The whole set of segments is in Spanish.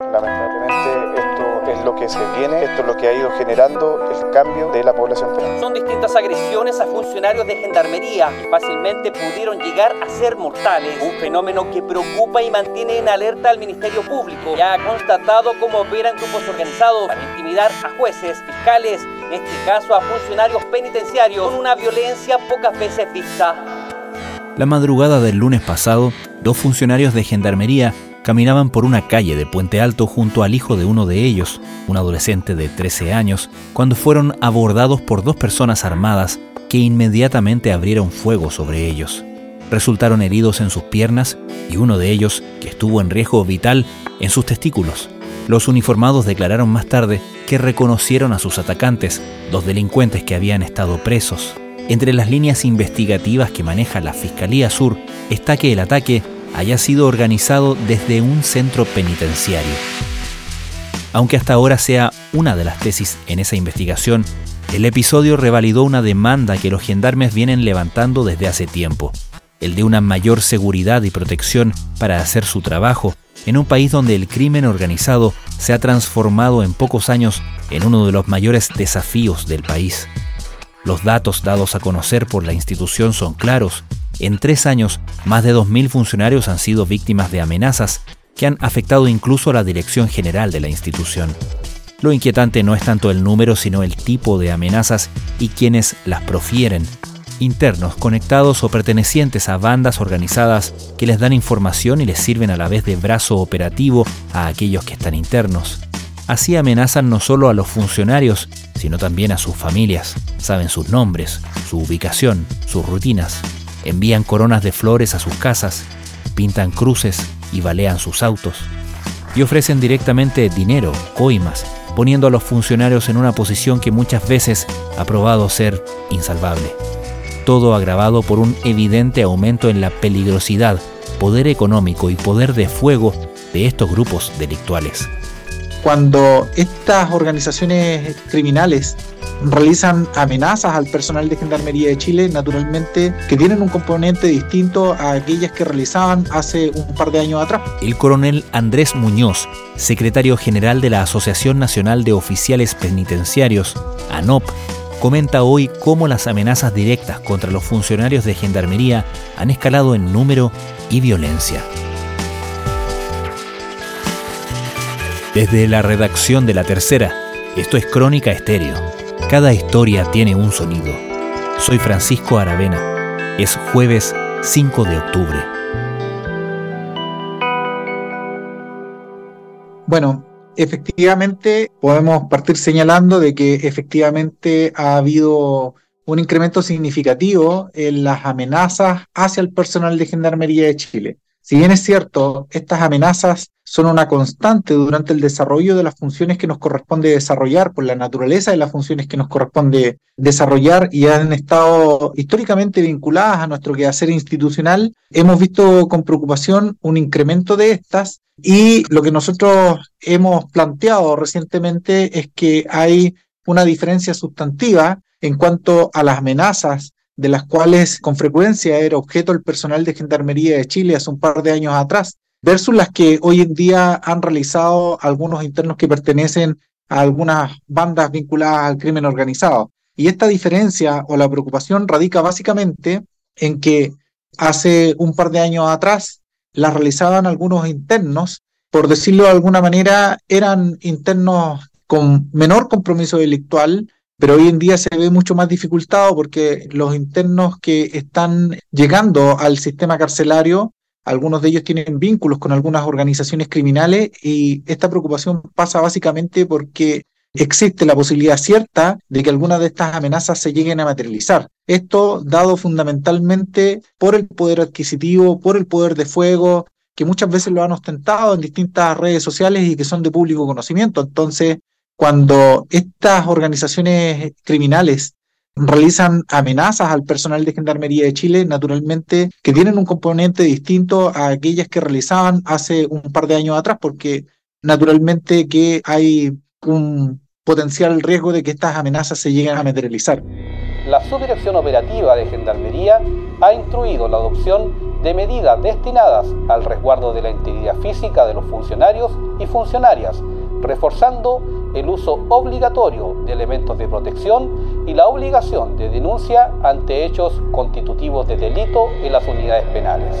Lamentablemente esto es lo que se viene, esto es lo que ha ido generando el cambio de la población penal. Son distintas agresiones a funcionarios de gendarmería que fácilmente pudieron llegar a ser mortales. Un fenómeno que preocupa y mantiene en alerta al Ministerio Público, ya ha constatado cómo operan grupos organizados para intimidar a jueces, fiscales, en este caso a funcionarios penitenciarios, con una violencia pocas veces vista. La madrugada del lunes pasado, dos funcionarios de gendarmería caminaban por una calle de Puente Alto junto al hijo de uno de ellos, un adolescente de 13 años, cuando fueron abordados por dos personas armadas que inmediatamente abrieron fuego sobre ellos. Resultaron heridos en sus piernas y uno de ellos, que estuvo en riesgo vital, en sus testículos. Los uniformados declararon más tarde que reconocieron a sus atacantes, dos delincuentes que habían estado presos. Entre las líneas investigativas que maneja la Fiscalía Sur está que el ataque haya sido organizado desde un centro penitenciario. Aunque hasta ahora sea una de las tesis en esa investigación, el episodio revalidó una demanda que los gendarmes vienen levantando desde hace tiempo, el de una mayor seguridad y protección para hacer su trabajo en un país donde el crimen organizado se ha transformado en pocos años en uno de los mayores desafíos del país. Los datos dados a conocer por la institución son claros en tres años, más de 2.000 funcionarios han sido víctimas de amenazas que han afectado incluso a la dirección general de la institución. Lo inquietante no es tanto el número, sino el tipo de amenazas y quienes las profieren. Internos conectados o pertenecientes a bandas organizadas que les dan información y les sirven a la vez de brazo operativo a aquellos que están internos. Así amenazan no solo a los funcionarios, sino también a sus familias. Saben sus nombres, su ubicación, sus rutinas envían coronas de flores a sus casas, pintan cruces y balean sus autos. Y ofrecen directamente dinero, coimas, poniendo a los funcionarios en una posición que muchas veces ha probado ser insalvable. Todo agravado por un evidente aumento en la peligrosidad, poder económico y poder de fuego de estos grupos delictuales. Cuando estas organizaciones criminales realizan amenazas al personal de Gendarmería de Chile, naturalmente, que tienen un componente distinto a aquellas que realizaban hace un par de años atrás. El coronel Andrés Muñoz, secretario general de la Asociación Nacional de Oficiales Penitenciarios, ANOP, comenta hoy cómo las amenazas directas contra los funcionarios de Gendarmería han escalado en número y violencia. Desde la redacción de La Tercera, esto es Crónica Estéreo. Cada historia tiene un sonido. Soy Francisco Aravena. Es jueves 5 de octubre. Bueno, efectivamente podemos partir señalando de que efectivamente ha habido un incremento significativo en las amenazas hacia el personal de Gendarmería de Chile. Si bien es cierto, estas amenazas son una constante durante el desarrollo de las funciones que nos corresponde desarrollar, por la naturaleza de las funciones que nos corresponde desarrollar y han estado históricamente vinculadas a nuestro quehacer institucional, hemos visto con preocupación un incremento de estas y lo que nosotros hemos planteado recientemente es que hay una diferencia sustantiva en cuanto a las amenazas de las cuales con frecuencia era objeto el personal de Gendarmería de Chile hace un par de años atrás, versus las que hoy en día han realizado algunos internos que pertenecen a algunas bandas vinculadas al crimen organizado. Y esta diferencia o la preocupación radica básicamente en que hace un par de años atrás las realizaban algunos internos, por decirlo de alguna manera, eran internos con menor compromiso delictual, pero hoy en día se ve mucho más dificultado porque los internos que están llegando al sistema carcelario, algunos de ellos tienen vínculos con algunas organizaciones criminales y esta preocupación pasa básicamente porque existe la posibilidad cierta de que algunas de estas amenazas se lleguen a materializar. Esto dado fundamentalmente por el poder adquisitivo, por el poder de fuego, que muchas veces lo han ostentado en distintas redes sociales y que son de público conocimiento. Entonces, cuando estas organizaciones criminales realizan amenazas al personal de Gendarmería de Chile, naturalmente que tienen un componente distinto a aquellas que realizaban hace un par de años atrás, porque naturalmente que hay un potencial riesgo de que estas amenazas se lleguen a materializar. La Subdirección Operativa de Gendarmería ha instruido la adopción de medidas destinadas al resguardo de la integridad física de los funcionarios y funcionarias, reforzando el uso obligatorio de elementos de protección y la obligación de denuncia ante hechos constitutivos de delito en las unidades penales.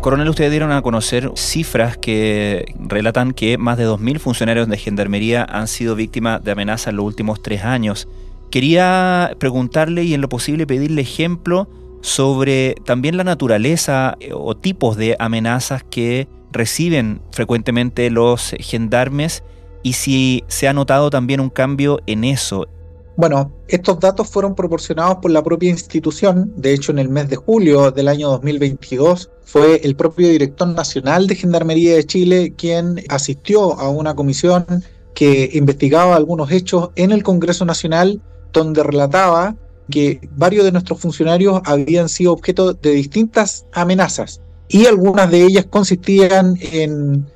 Coronel, ustedes dieron a conocer cifras que relatan que más de 2.000 funcionarios de Gendarmería han sido víctimas de amenazas en los últimos tres años. Quería preguntarle y en lo posible pedirle ejemplo sobre también la naturaleza eh, o tipos de amenazas que reciben frecuentemente los gendarmes y si se ha notado también un cambio en eso bueno, estos datos fueron proporcionados por la propia institución. De hecho, en el mes de julio del año 2022 fue el propio director nacional de Gendarmería de Chile quien asistió a una comisión que investigaba algunos hechos en el Congreso Nacional donde relataba que varios de nuestros funcionarios habían sido objeto de distintas amenazas y algunas de ellas consistían en,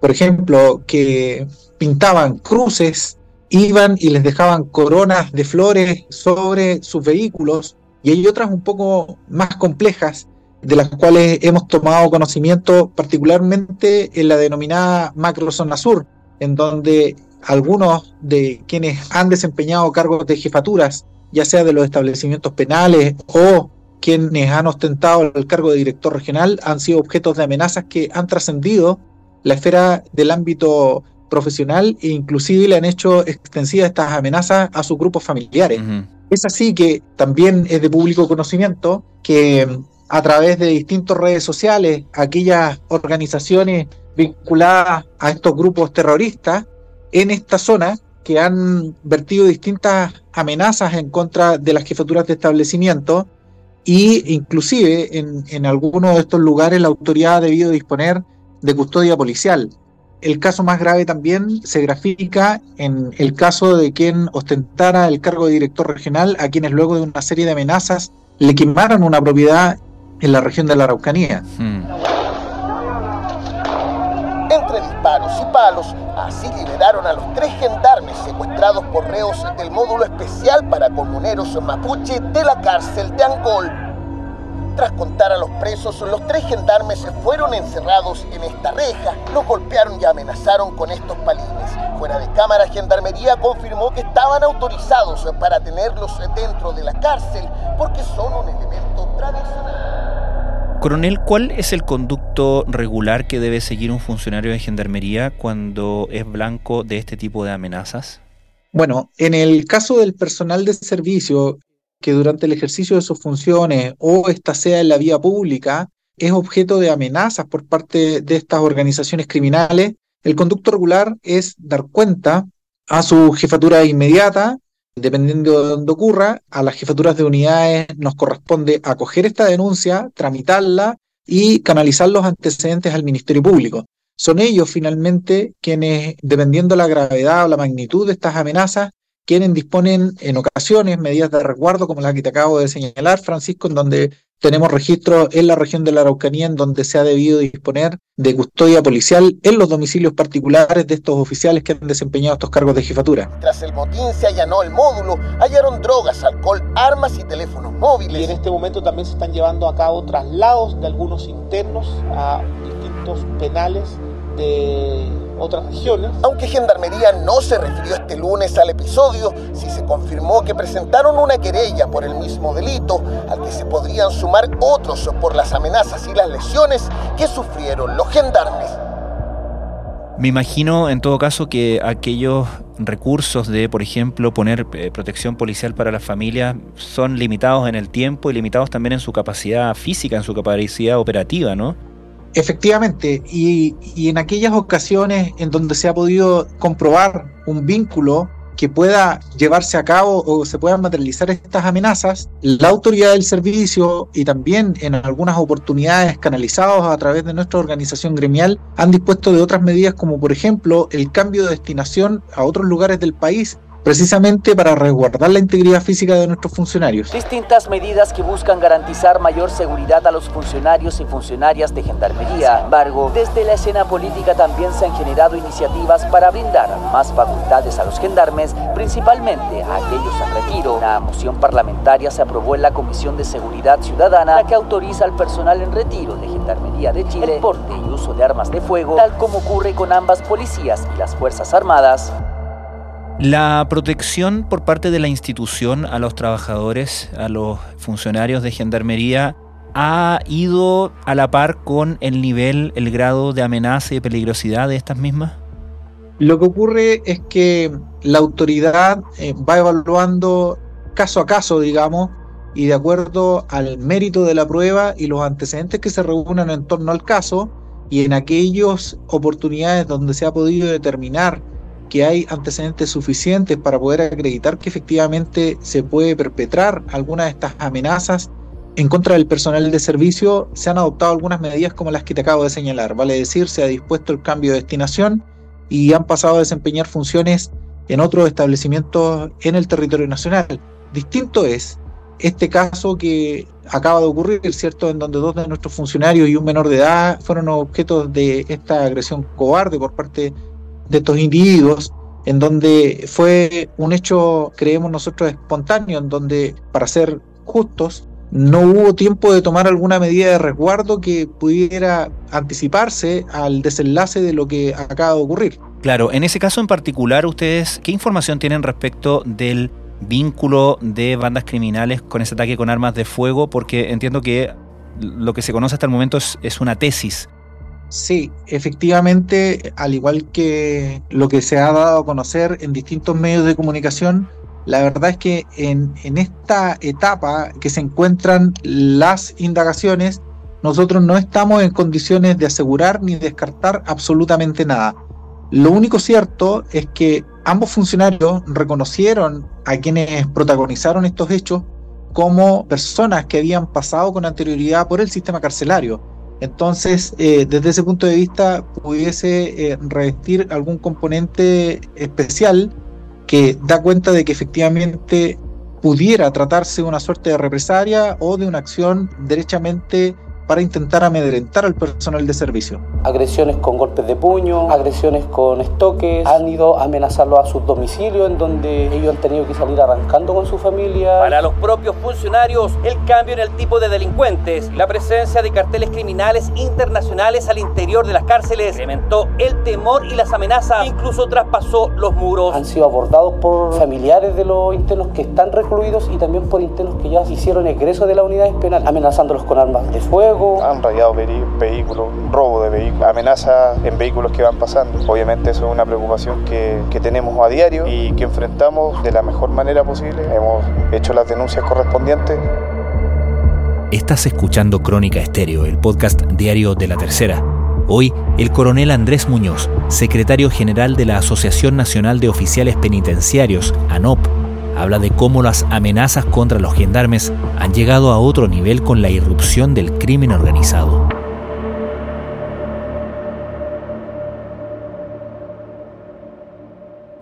por ejemplo, que pintaban cruces iban y les dejaban coronas de flores sobre sus vehículos y hay otras un poco más complejas de las cuales hemos tomado conocimiento particularmente en la denominada macrozona sur, en donde algunos de quienes han desempeñado cargos de jefaturas, ya sea de los establecimientos penales o quienes han ostentado el cargo de director regional, han sido objetos de amenazas que han trascendido la esfera del ámbito profesional e inclusive le han hecho extensivas estas amenazas a sus grupos familiares. Es así que también es de público conocimiento que mm, a través de distintas redes sociales, aquellas organizaciones vinculadas a estos grupos terroristas en esta zona que han vertido distintas amenazas en contra de las jefaturas de establecimiento y inclusive en, en algunos de estos lugares la autoridad ha debido disponer de custodia policial. El caso más grave también se grafica en el caso de quien ostentara el cargo de director regional, a quienes luego de una serie de amenazas le quemaron una propiedad en la región de la Araucanía. Hmm. Entre disparos y palos, así liberaron a los tres gendarmes secuestrados por reos del módulo especial para comuneros mapuche de la cárcel de Angol. Tras contar a los presos, los tres gendarmes fueron encerrados en esta reja, los golpearon y amenazaron con estos palines. Fuera de cámara, Gendarmería confirmó que estaban autorizados para tenerlos dentro de la cárcel porque son un elemento tradicional. Coronel, ¿cuál es el conducto regular que debe seguir un funcionario de Gendarmería cuando es blanco de este tipo de amenazas? Bueno, en el caso del personal de servicio, que durante el ejercicio de sus funciones o esta sea en la vía pública es objeto de amenazas por parte de estas organizaciones criminales, el conducto regular es dar cuenta a su jefatura inmediata, dependiendo de dónde ocurra, a las jefaturas de unidades nos corresponde acoger esta denuncia, tramitarla y canalizar los antecedentes al Ministerio Público. Son ellos finalmente quienes, dependiendo la gravedad o la magnitud de estas amenazas, quienes disponen en ocasiones medidas de resguardo como las que te acabo de señalar, Francisco, en donde tenemos registros en la región de la Araucanía en donde se ha debido disponer de custodia policial en los domicilios particulares de estos oficiales que han desempeñado estos cargos de jefatura. Tras el motín se allanó el módulo, hallaron drogas, alcohol, armas y teléfonos móviles. Y en este momento también se están llevando a cabo traslados de algunos internos a distintos penales de otras regiones. Aunque Gendarmería no se refirió este lunes al episodio, sí se confirmó que presentaron una querella por el mismo delito, al que se podrían sumar otros por las amenazas y las lesiones que sufrieron los gendarmes. Me imagino en todo caso que aquellos recursos de, por ejemplo, poner eh, protección policial para las familias son limitados en el tiempo y limitados también en su capacidad física, en su capacidad operativa, ¿no? Efectivamente, y, en aquellas ocasiones en donde se ha podido comprobar un vínculo que pueda llevarse a cabo o se puedan materializar estas amenazas, la autoridad del servicio y también en algunas oportunidades canalizados a través de nuestra organización gremial han dispuesto de otras medidas como por ejemplo el cambio de destinación a otros lugares del país precisamente para resguardar la integridad física de nuestros funcionarios. Distintas medidas que buscan garantizar mayor seguridad a los funcionarios y funcionarias de Gendarmería. Sin embargo, desde la escena política también se han generado iniciativas para brindar más facultades a los gendarmes, principalmente a aquellos en retiro. Una moción parlamentaria se aprobó en la Comisión de Seguridad Ciudadana, la que autoriza al personal en retiro de Gendarmería de Chile el porte y uso de armas de fuego, tal como ocurre con ambas policías y las Fuerzas Armadas. La protección por parte de la institución a los trabajadores, a los funcionarios de gendarmería, ha ido a la par con el nivel, el grado de amenaza y peligrosidad de estas mismas? Lo que ocurre es que la autoridad eh, va evaluando caso a caso, digamos, y de acuerdo al mérito de la prueba y los antecedentes que se reúnan en torno al caso, y en aquellas oportunidades donde se ha podido determinar que hay antecedentes suficientes para poder acreditar que efectivamente se puede perpetrar alguna de estas amenazas en contra del personal de servicio, se han adoptado algunas medidas como las que te acabo de señalar. Vale decir, se ha dispuesto el cambio de destinación y han pasado a desempeñar funciones en otros establecimientos en el territorio nacional. Distinto es este caso que acaba de ocurrir, ¿cierto?, en donde dos de nuestros funcionarios y un menor de edad fueron objetos de esta agresión cobarde por parte de estos individuos, en donde fue un hecho, creemos nosotros, espontáneo, en donde, para ser justos, no hubo tiempo de tomar alguna medida de resguardo que pudiera anticiparse al desenlace de lo que acaba de ocurrir. Claro, en ese caso en particular, ustedes, ¿qué información tienen respecto del vínculo de bandas criminales con ese ataque con armas de fuego? Porque entiendo que lo que se conoce hasta el momento es, es una tesis Sí, efectivamente, al igual que lo que se ha dado a conocer en distintos medios de comunicación, la verdad es que en, esta etapa que se encuentran las indagaciones, nosotros no estamos en condiciones de asegurar ni descartar absolutamente nada. Lo único cierto es que ambos funcionarios reconocieron a quienes protagonizaron estos hechos como personas que habían pasado con anterioridad por el sistema carcelario entonces, eh, desde ese punto de vista, pudiese eh, revestir algún componente especial que da cuenta de que efectivamente pudiera tratarse de una suerte de represalia o de una acción derechamente para intentar amedrentar al personal de servicio. Agresiones con golpes de puño, agresiones con estoques, han ido a amenazarlo a sus domicilios en donde ellos han tenido que salir arrancando con su familia. Para los propios funcionarios, el cambio en el tipo de delincuentes, la presencia de carteles criminales internacionales al interior de las cárceles incrementó el temor y las amenazas, incluso traspasó los muros. Han sido abordados por familiares de los internos que están recluidos y también por internos que ya hicieron egreso de las unidades penales, amenazándolos con armas de fuego han rayado vehículos, robo de vehículos, amenazas en vehículos que van pasando. Obviamente eso es una preocupación que, que tenemos a diario y que enfrentamos de la mejor manera posible. Hemos hecho las denuncias correspondientes. Estás escuchando Crónica Estéreo, el podcast diario de la tercera. Hoy, el coronel Andrés Muñoz, secretario general de la Asociación Nacional de Oficiales Penitenciarios, ANOP, habla de cómo las amenazas contra los gendarmes han llegado a otro nivel con la irrupción del crimen organizado.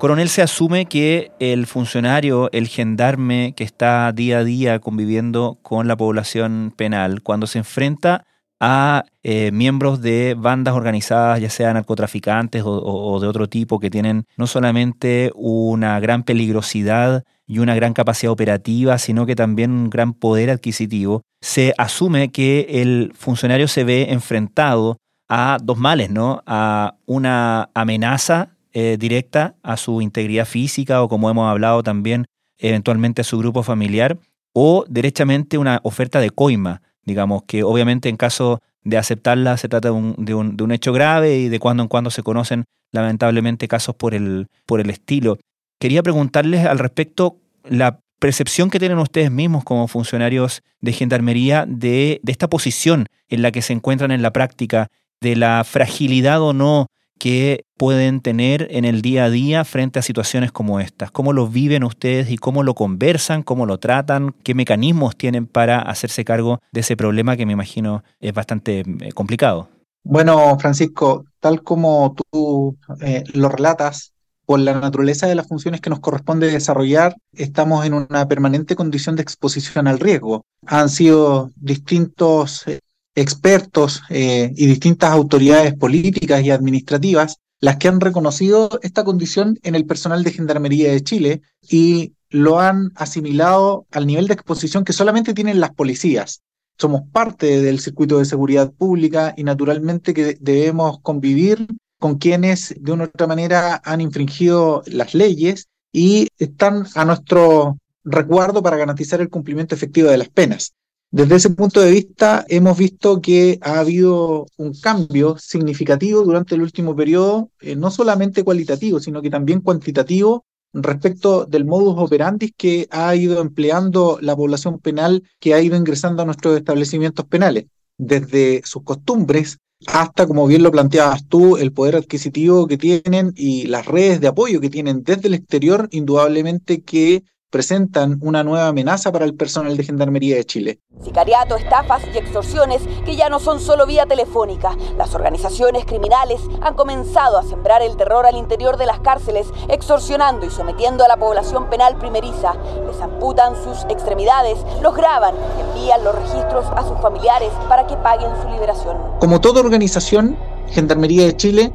Coronel, se asume que el funcionario, el gendarme que está día a día conviviendo con la población penal, cuando se enfrenta a eh, miembros de bandas organizadas, ya sean narcotraficantes o, de otro tipo, que tienen no solamente una gran peligrosidad y una gran capacidad operativa, sino que también un gran poder adquisitivo, se asume que el funcionario se ve enfrentado a dos males, ¿no? A una amenaza eh, directa a su integridad física o como hemos hablado también eventualmente a su grupo familiar, o derechamente una oferta de coima, digamos que obviamente en caso de aceptarla se trata de un, de un, de un hecho grave y de cuando en cuando se conocen lamentablemente casos por el, por el estilo. Quería preguntarles al respecto la percepción que tienen ustedes mismos como funcionarios de gendarmería de, esta posición en la que se encuentran en la práctica, de la fragilidad o no que pueden tener en el día a día frente a situaciones como estas? ¿Cómo lo viven ustedes y cómo lo conversan, cómo lo tratan? ¿Qué mecanismos tienen para hacerse cargo de ese problema que me imagino es bastante eh, complicado? Bueno, Francisco, tal como tú eh, lo relatas, por la naturaleza de las funciones que nos corresponde desarrollar, estamos en una permanente condición de exposición al riesgo. Han sido distintos eh, expertos eh, y distintas autoridades políticas y administrativas las que han reconocido esta condición en el personal de Gendarmería de Chile y lo han asimilado al nivel de exposición que solamente tienen las policías. Somos parte del circuito de seguridad pública y naturalmente que debemos convivir con quienes de una u otra manera han infringido las leyes y están a nuestro recuerdo para garantizar el cumplimiento efectivo de las penas. Desde ese punto de vista, hemos visto que ha habido un cambio significativo durante el último periodo, eh, no solamente cualitativo, sino que también cuantitativo respecto del modus operandi que ha ido empleando la población penal que ha ido ingresando a nuestros establecimientos penales, desde sus costumbres hasta, como bien lo planteabas tú, el poder adquisitivo que tienen y las redes de apoyo que tienen desde el exterior, indudablemente que presentan una nueva amenaza para el personal de Gendarmería de Chile. Sicariato, estafas y extorsiones que ya no son solo vía telefónica. Las organizaciones criminales han comenzado a sembrar el terror al interior de las cárceles, extorsionando y sometiendo a la población penal primeriza. Les amputan sus extremidades, los graban y envían los registros a sus familiares para que paguen su liberación. Como toda organización, Gendarmería de Chile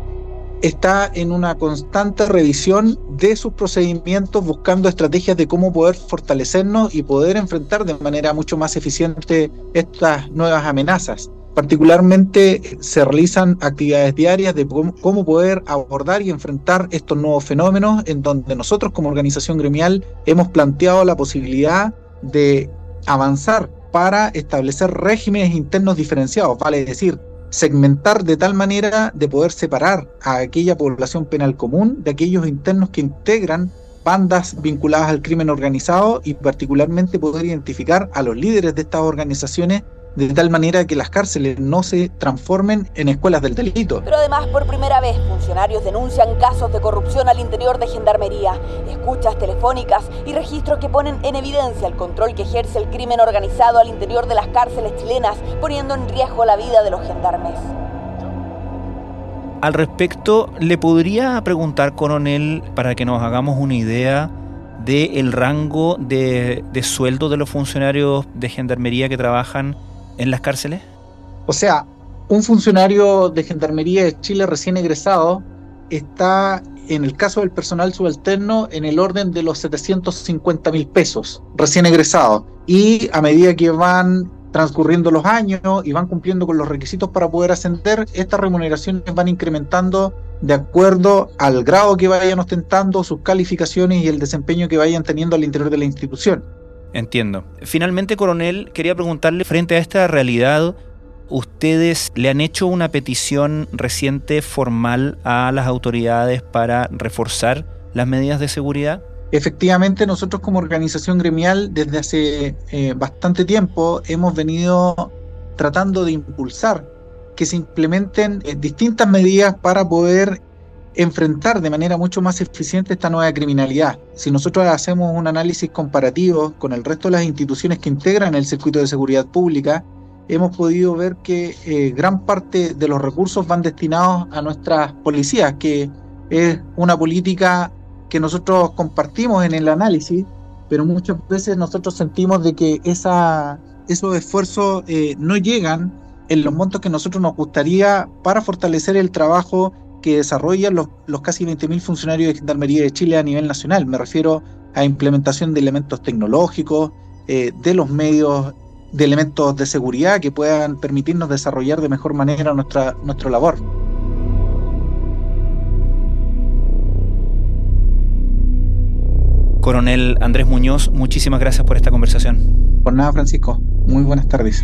está en una constante revisión de sus procedimientos, buscando estrategias de cómo poder fortalecernos y poder enfrentar de manera mucho más eficiente estas nuevas amenazas. Particularmente se realizan actividades diarias de cómo poder abordar y enfrentar estos nuevos fenómenos en donde nosotros como organización gremial hemos planteado la posibilidad de avanzar para establecer regímenes internos diferenciados, vale decir, segmentar de tal manera de poder separar a aquella población penal común de aquellos internos que integran bandas vinculadas al crimen organizado y particularmente poder identificar a los líderes de estas organizaciones de tal manera que las cárceles no se transformen en escuelas del delito. Pero además, por primera vez, funcionarios denuncian casos de corrupción al interior de Gendarmería, escuchas telefónicas y registros que ponen en evidencia el control que ejerce el crimen organizado al interior de las cárceles chilenas, poniendo en riesgo la vida de los gendarmes. Al respecto, ¿le podría preguntar, coronel, para que nos hagamos una idea del rango de, de sueldo de los funcionarios de gendarmería que trabajan en las cárceles? O sea, un funcionario de Gendarmería de Chile recién egresado está, en el caso del personal subalterno, en el orden de los 750 mil pesos, recién egresado. Y a medida que van transcurriendo los años y van cumpliendo con los requisitos para poder ascender, estas remuneraciones van incrementando de acuerdo al grado que vayan ostentando, sus calificaciones y el desempeño que vayan teniendo al interior de la institución. Entiendo. Finalmente, coronel, quería preguntarle, frente a esta realidad, ¿ustedes le han hecho una petición reciente formal a las autoridades para reforzar las medidas de seguridad? Efectivamente, nosotros como organización gremial desde hace eh, bastante tiempo hemos venido tratando de impulsar que se implementen eh, distintas medidas para poder enfrentar de manera mucho más eficiente esta nueva criminalidad. Si nosotros hacemos un análisis comparativo con el resto de las instituciones que integran el circuito de seguridad pública, hemos podido ver que eh, gran parte de los recursos van destinados a nuestras policías, que es una política que nosotros compartimos en el análisis, pero muchas veces nosotros sentimos de que esa, esos esfuerzos eh, no llegan en los montos que nosotros nos gustaría para fortalecer el trabajo que desarrollan los, los casi 20.000 funcionarios de Gendarmería de Chile a nivel nacional. Me refiero a implementación de elementos tecnológicos, eh, de los medios, de elementos de seguridad que puedan permitirnos desarrollar de mejor manera nuestra, nuestra labor. Coronel Andrés Muñoz, muchísimas gracias por esta conversación. Por nada, Francisco. Muy buenas tardes.